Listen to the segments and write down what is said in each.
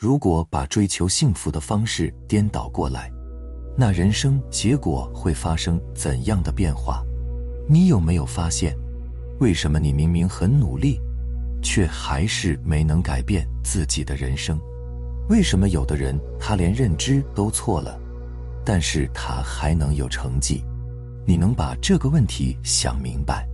如果把追求幸福的方式颠倒过来，那人生结果会发生怎样的变化？你有没有发现，为什么你明明很努力，却还是没能改变自己的人生？为什么有的人他连认知都错了，但是他还能有成绩？你能把这个问题想明白，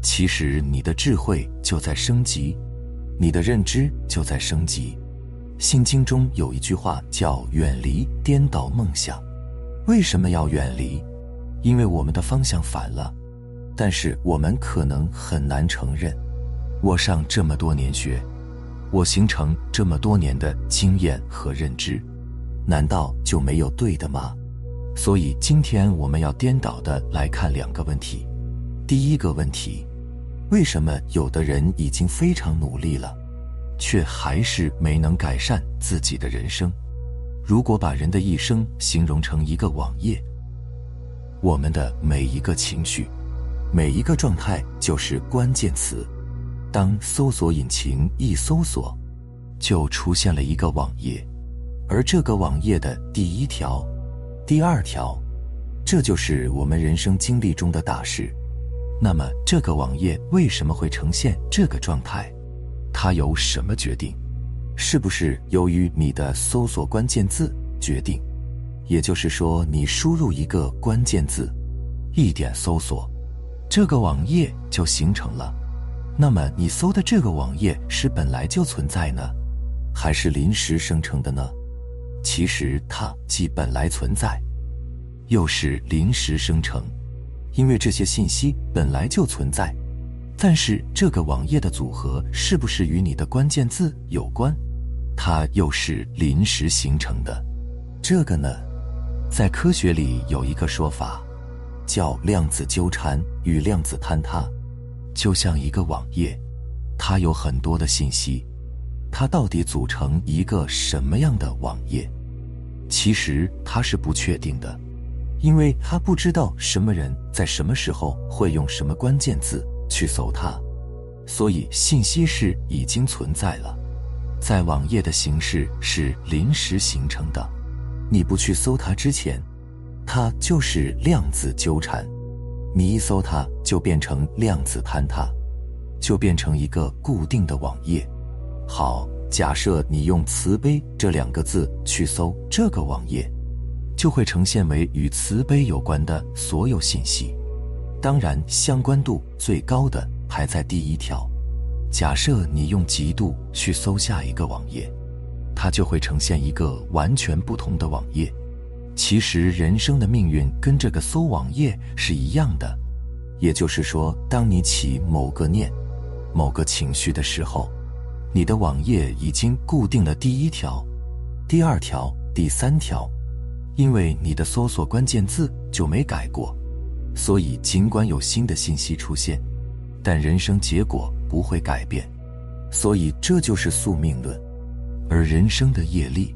其实你的智慧就在升级，你的认知就在升级。心经中有一句话叫“远离颠倒梦想”。为什么要远离？因为我们的方向反了，但是我们可能很难承认。我上这么多年学，我形成这么多年的经验和认知，难道就没有对的吗？所以今天我们要颠倒的来看两个问题。第一个问题，为什么有的人已经非常努力了，却还是没能改善自己的人生？如果把人的一生形容成一个网页，我们的每一个情绪、每一个状态就是关键词。当搜索引擎一搜索，就出现了一个网页，而这个网页的第一条、第二条，这就是我们人生经历中的大事。那么，这个网页为什么会呈现这个状态？它由什么决定？是不是由于你的搜索关键字决定？也就是说，你输入一个关键字，一点搜索，这个网页就形成了。那么，你搜的这个网页是本来就存在呢，还是临时生成的呢？其实它既本来存在，又是临时生成，因为这些信息本来就存在。但是，这个网页的组合是不是与你的关键字有关？它又是临时形成的，这个呢，在科学里有一个说法，叫量子纠缠与量子坍塌。就像一个网页，它有很多的信息，它到底组成一个什么样的网页？其实它是不确定的，因为它不知道什么人在什么时候会用什么关键字去搜它，所以信息是已经存在了。在网页的形式是临时形成的，你不去搜它之前，它就是量子纠缠；你一搜它，就变成量子坍塌，就变成一个固定的网页。好，假设你用“慈悲”这两个字去搜这个网页，就会呈现为与慈悲有关的所有信息，当然相关度最高的排在第一条。假设你用极度去搜下一个网页，它就会呈现一个完全不同的网页。其实人生的命运跟这个搜网页是一样的，也就是说，当你起某个念、某个情绪的时候，你的网页已经固定了第一条、第二条、第三条，因为你的搜索关键字就没改过，所以尽管有新的信息出现，但人生结果。不会改变，所以这就是宿命论。而人生的业力，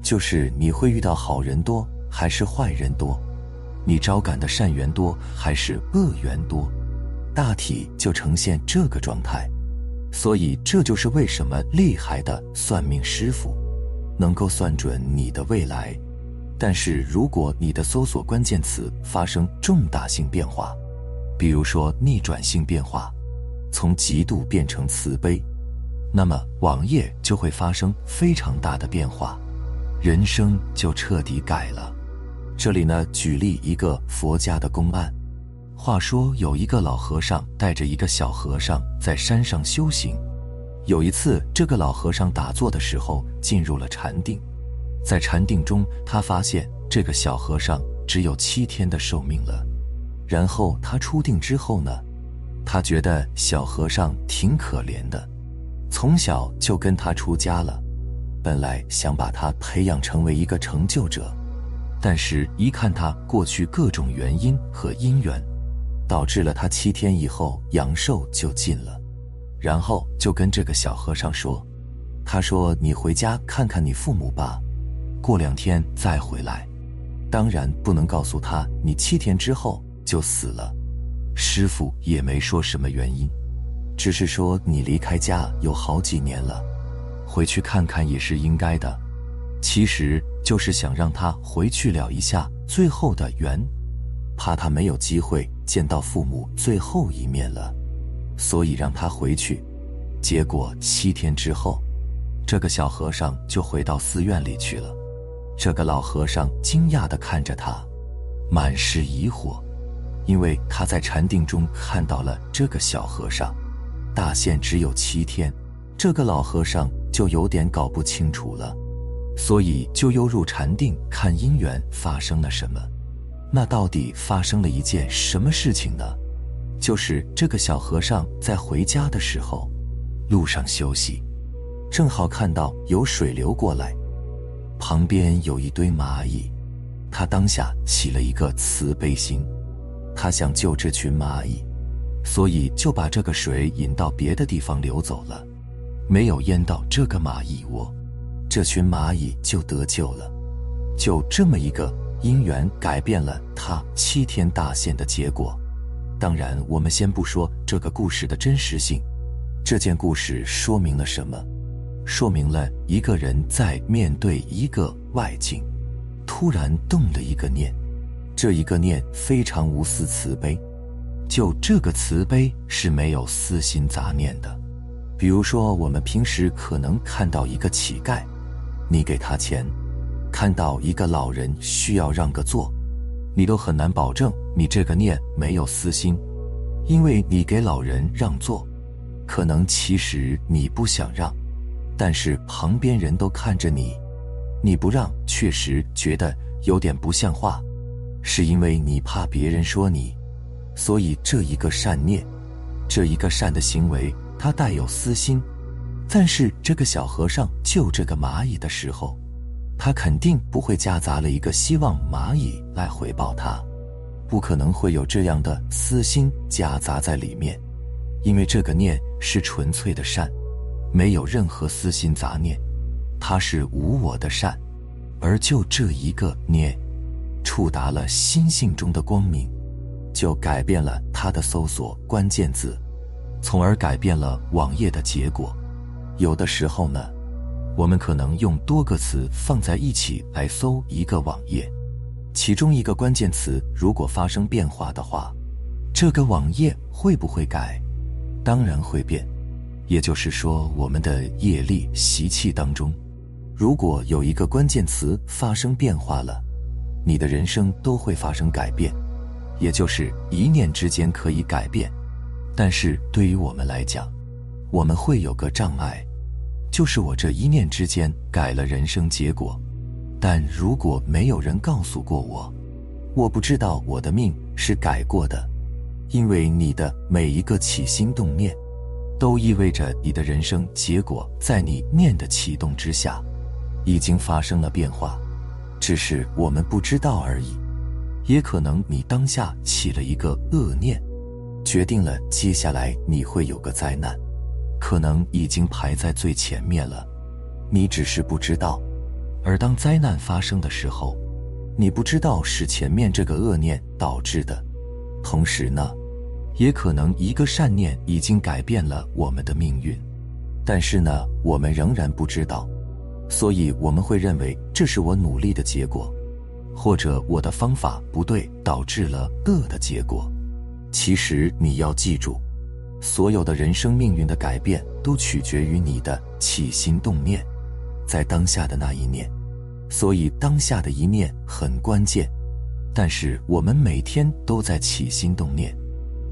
就是你会遇到好人多还是坏人多，你招感的善缘多还是恶缘多，大体就呈现这个状态。所以这就是为什么厉害的算命师傅能够算准你的未来。但是如果你的搜索关键词发生重大性变化，比如说逆转性变化。从嫉妒变成慈悲，那么网页就会发生非常大的变化，人生就彻底改了。这里呢，举例一个佛家的公案。话说有一个老和尚带着一个小和尚在山上修行。有一次，这个老和尚打坐的时候进入了禅定，在禅定中，他发现这个小和尚只有七天的寿命了。然后他出定之后呢？他觉得小和尚挺可怜的，从小就跟他出家了，本来想把他培养成为一个成就者，但是一看他过去各种原因和因缘，导致了他七天以后阳寿就尽了，然后就跟这个小和尚说：“他说你回家看看你父母吧，过两天再回来。当然不能告诉他你七天之后就死了。”师傅也没说什么原因，只是说你离开家有好几年了，回。去看看也是应该的。其实就是想让他回去了一下最后的缘，怕他没有机会见到父母最后一面了，所以让他回去。结果七天之后，这个小和尚就回到寺院里去了。这个老和尚惊讶的看着他，满是疑惑，因为他在禅定中看到了这个小和尚大限只有七天，这个老和尚就有点搞不清楚了。所以就又入禅定看因缘发生了什么，那到底发生了一件什么事情呢？就是这个小和尚在回家的时候，路上休息，正好看到有水流过来，旁边有一堆蚂蚁，他当下起了一个慈悲心，他想救这群蚂蚁，所以就把这个水引到别的地方流走了，没有淹到这个蚂蚁窝。这群蚂蚁就得救了，就这么一个因缘改变了他七天大限的结果。当然，我们先不说这个故事的真实性，这件故事说明了什么？说明了一个人在面对一个外境，突然动了一个念，这一个念非常无私慈悲，就这个慈悲是没有私心杂念的。比如说，我们平时可能看到一个乞丐。你给他钱，看到一个老人需要让个座，你都很难保证你这个念没有私心，因为你给老人让座，可能其实你不想让，但是旁边人都看着你，你不让确实觉得有点不像话，是因为你怕别人说你，所以这一个善念，这一个善的行为，它带有私心。但是这个小和尚救这个蚂蚁的时候，他肯定不会夹杂了一个希望蚂蚁来回报他，不可能会有这样的私心夹杂在里面，因为这个念是纯粹的善，没有任何私心杂念，它是无我的善，而就这一个念，触达了心性中的光明，就改变了他的搜索关键字，从而改变了网页的结果。有的时候呢，我们可能用多个词放在一起来搜一个网页，其中一个关键词如果发生变化的话，这个网页会不会改？当然会变。也就是说，我们的业力习气当中，如果有一个关键词发生变化了，你的人生都会发生改变。也就是一念之间可以改变，但是对于我们来讲，我们会有个障碍。就是我这一念之间改了人生结果，但如果没有人告诉过我，我不知道我的命是改过的，因为你的每一个起心动念，都意味着你的人生结果在你念的启动之下，已经发生了变化，只是我们不知道而已。也可能你当下起了一个恶念，决定了接下来你会有个灾难。可能已经排在最前面了，你只是不知道。而当灾难发生的时候，你不知道是前面这个恶念导致的。同时呢，也可能一个善念已经改变了我们的命运，但是呢，我们仍然不知道，所以我们会认为这是我努力的结果，或者我的方法不对导致了恶的结果。其实你要记住。所有的人生命运的改变，都取决于你的起心动念，在当下的那一念，所以当下的一念很关键。但是我们每天都在起心动念，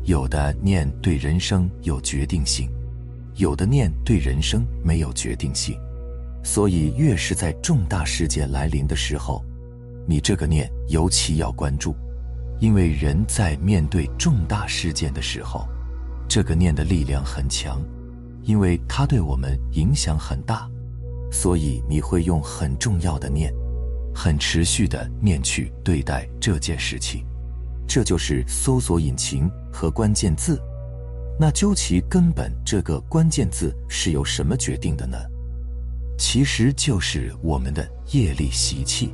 有的念对人生有决定性，有的念对人生没有决定性。所以越是在重大事件来临的时候，你这个念尤其要关注，因为人在面对重大事件的时候。这个念的力量很强，因为它对我们影响很大，所以你会用很重要的念，很持续的念去对待这件事情。这就是搜索引擎和关键字。那究其根本，这个关键字是由什么决定的呢？其实就是我们的业力习气。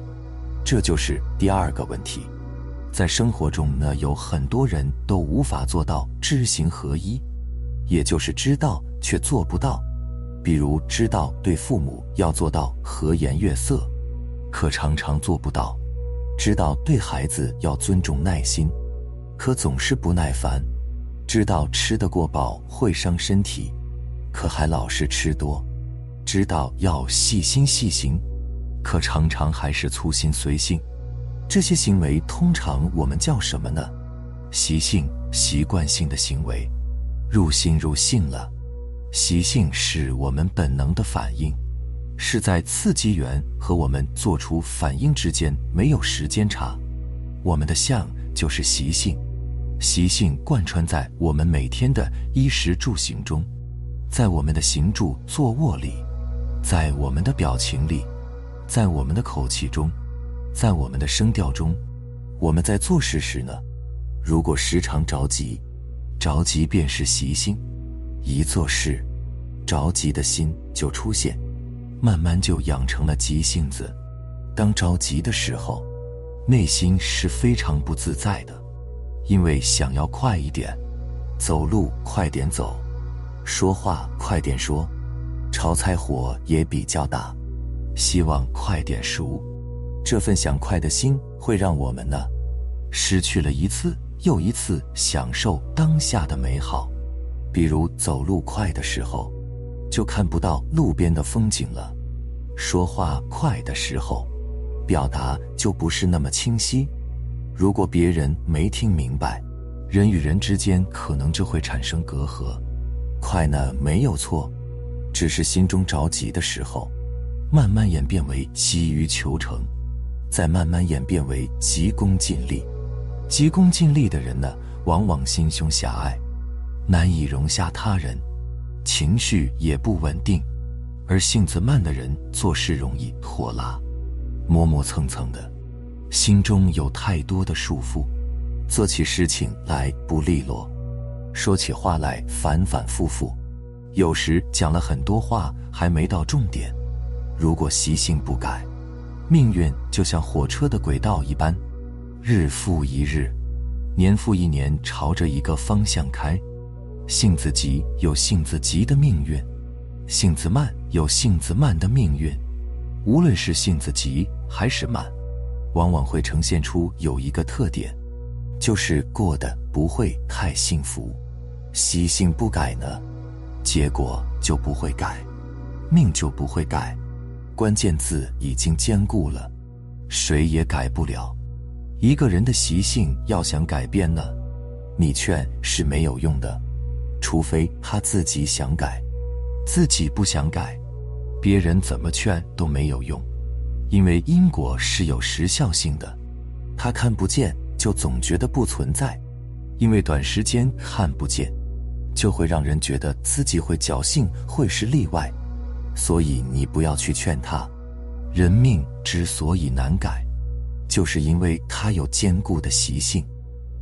这就是第二个问题。在生活中呢，有很多人都无法做到知行合一，也就是知道却做不到。比如知道对父母要做到和颜悦色，可常常做不到；知道对孩子要尊重耐心，可总是不耐烦；知道吃得过饱会伤身体，可还老是吃多；知道要细心细行，可常常还是粗心随性。这些行为通常我们叫什么呢？习性、习惯性的行为，入心入性了。习性是我们本能的反应，是在刺激源和我们做出反应之间没有时间差。我们的相就是习性，习性贯穿在我们每天的衣食住行中，在我们的行住坐卧里，在我们的表情里，在我们的口气中，在我们的声调中。我们在做事时呢，如果时常着急，着急便是习性。一做事，着急的心就出现，慢慢就养成了急性子。当着急的时候，内心是非常不自在的，因为想要快一点，走路快点走，说话快点说，炒菜火也比较大，希望快点熟。这份想快的心会让我们呢，失去了一次又一次享受当下的美好。比如走路快的时候，就看不到路边的风景了；说话快的时候，表达就不是那么清晰。如果别人没听明白，人与人之间可能就会产生隔阂。快呢没有错，只是心中着急的时候，慢慢演变为急于求成，再慢慢演变为急功近利。急功近利的人呢，往往心胸狭隘。难以容下他人，情绪也不稳定，而性子慢的人做事容易拖拉、磨磨蹭蹭的，心中有太多的束缚，做起事情来不利落，说起话来反反复复，有时讲了很多话还没到重点。如果习性不改，命运就像火车的轨道一般，日复一日，年复一年，朝着一个方向开。性子急有性子急的命运，性子慢有性子慢的命运。无论是性子急还是慢，往往会呈现出有一个特点，就是过得不会太幸福。习性不改呢，结果就不会改，命就不会改。关键字已经坚固了，谁也改不了。一个人的习性要想改变呢，你劝是没有用的。除非他自己想改，自己不想改，别人怎么劝都没有用，因为因果是有时效性的，他看不见就总觉得不存在，因为短时间看不见，就会让人觉得自己会侥幸会是例外，所以你不要去劝他。人命之所以难改，就是因为他有坚固的习性，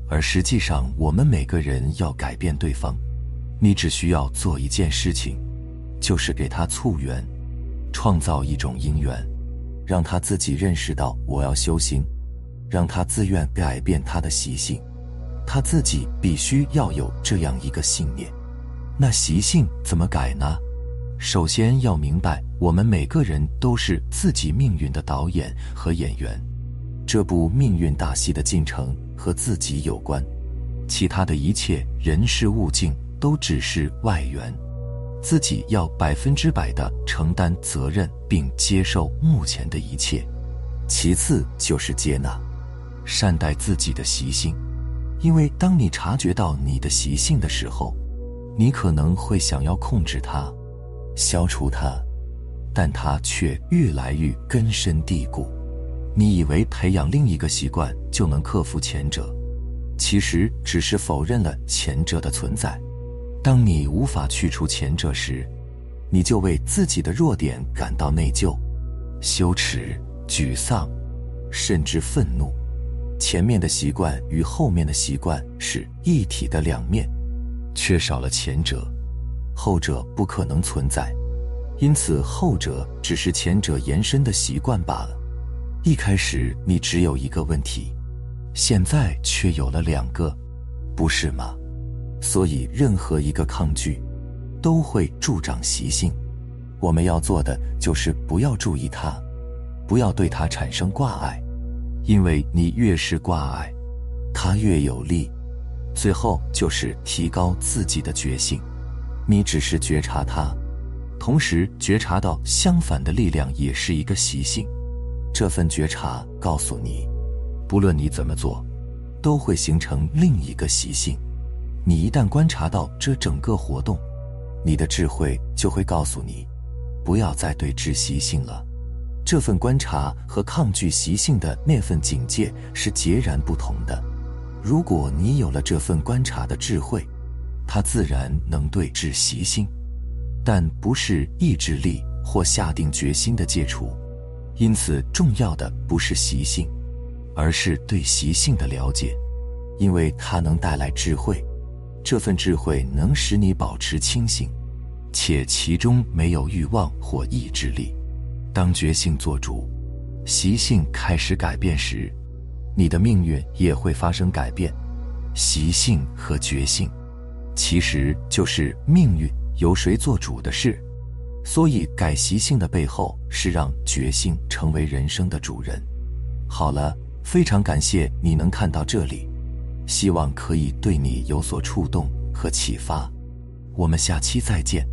而实际上我们每个人要改变对方。你只需要做一件事情，就是给他促缘，创造一种因缘，让他自己认识到我要修行，让他自愿改变他的习性，他自己必须要有这样一个信念。那习性怎么改呢？首先要明白，我们每个人都是自己命运的导演和演员，这部命运大戏的进程和自己有关，其他的一切人事物境。都只是外援，自己要百分之百的承担责任，并接受目前的一切。其次就是接纳、善待自己的习性，因为当你察觉到你的习性的时候，你可能会想要控制它、消除它，但它却越来越根深蒂固。你以为培养另一个习惯就能克服前者，其实只是否认了前者的存在。当你无法去除前者时，你就为自己的弱点感到内疚、羞耻、沮丧，甚至愤怒。前面的习惯与后面的习惯是一体的两面，缺少了前者，后者不可能存在。因此，后者只是前者延伸的习惯罢了。一开始你只有一个问题，现在却有了两个，不是吗？所以，任何一个抗拒，都会助长习性。我们要做的就是不要注意它，不要对它产生挂碍，因为你越是挂碍，它越有力。最后就是提高自己的觉性，你只是觉察它，同时觉察到相反的力量也是一个习性。这份觉察告诉你，不论你怎么做，都会形成另一个习性。你一旦观察到这整个活动，你的智慧就会告诉你。不要再对治习性了，这份观察和抗拒习性的那份警戒是截然不同的。如果你有了这份观察的智慧，它自然能对治习性，但不是意志力或下定决心的戒除。因此，重要的不是习性，而是对习性的了解，因为它能带来智慧。这份智慧能使你保持清醒。且其中没有欲望或意志力。当觉性做主，习性开始改变时，你的命运也会发生改变。习性和觉性，其实就是命运由谁做主的事。所以，改习性的背后是让觉性成为人生的主人。好了，非常感谢你能看到这里，希望可以对你有所触动和启发。我们下期再见。